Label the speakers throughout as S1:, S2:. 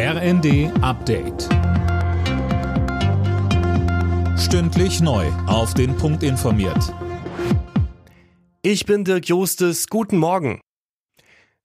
S1: RND Update. Stündlich neu. Auf den Punkt informiert.
S2: Ich bin Dirk Jostes. Guten Morgen.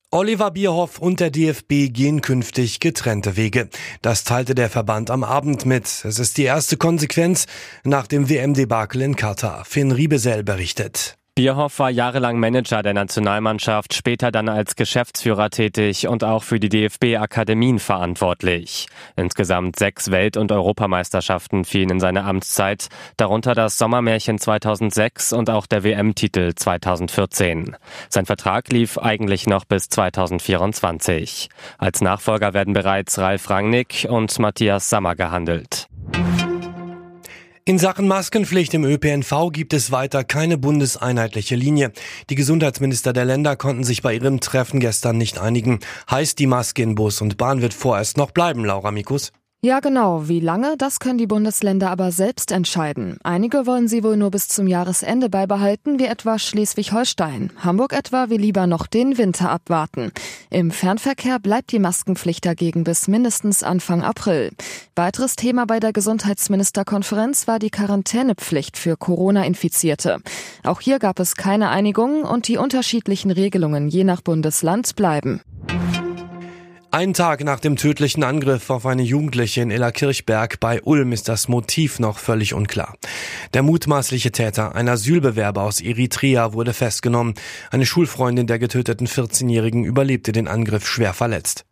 S2: Oliver Bierhoff und der DFB gehen künftig getrennte Wege. Das teilte der Verband am Abend mit. Es ist die erste Konsequenz nach dem WM-Debakel in Katar. Finn Riebesell berichtet.
S3: Bierhoff war jahrelang Manager der Nationalmannschaft, später dann als Geschäftsführer tätig und auch für die DFB-Akademien verantwortlich. Insgesamt sechs Welt- und Europameisterschaften fielen in seine Amtszeit, darunter das Sommermärchen 2006 und auch der WM-Titel 2014. Sein Vertrag lief eigentlich noch bis 2024. Als Nachfolger werden bereits Ralf Rangnick und Matthias Sammer gehandelt.
S2: In Sachen Maskenpflicht im ÖPNV gibt es weiter keine bundeseinheitliche Linie. Die Gesundheitsminister der Länder konnten sich bei ihrem Treffen gestern nicht einigen. Heißt, die Maske in Bus und Bahn wird vorerst noch bleiben, Laura Mikus?
S4: Ja, genau. Wie lange, das können die Bundesländer aber selbst entscheiden. Einige wollen sie wohl nur bis zum Jahresende beibehalten, wie etwa Schleswig-Holstein. Hamburg etwa will lieber noch den Winter abwarten. Im Fernverkehr bleibt die Maskenpflicht dagegen bis mindestens Anfang April. Weiteres Thema bei der Gesundheitsministerkonferenz war die Quarantänepflicht für Corona-Infizierte. Auch hier gab es keine Einigung und die unterschiedlichen Regelungen je nach Bundesland bleiben.
S2: Ein Tag nach dem tödlichen Angriff auf eine Jugendliche in Illerkirchberg bei Ulm ist das Motiv noch völlig unklar. Der mutmaßliche Täter, ein Asylbewerber aus Eritrea, wurde festgenommen. Eine Schulfreundin der getöteten 14-Jährigen überlebte den Angriff schwer verletzt.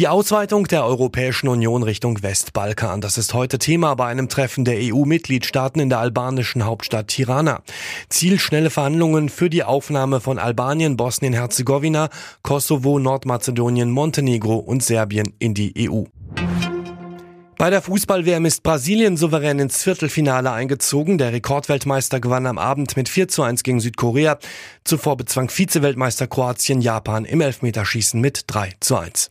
S2: Die Ausweitung der Europäischen Union Richtung Westbalkan, das ist heute Thema bei einem Treffen der EU-Mitgliedstaaten in der albanischen Hauptstadt Tirana. Ziel schnelle Verhandlungen für die Aufnahme von Albanien, Bosnien-Herzegowina, Kosovo, Nordmazedonien, Montenegro und Serbien in die EU. Bei der Fußball-WM ist Brasilien souverän ins Viertelfinale eingezogen. Der Rekordweltmeister gewann am Abend mit 4 zu 1 gegen Südkorea. Zuvor bezwang Vize-Weltmeister Kroatien Japan im Elfmeterschießen mit 3 zu 1.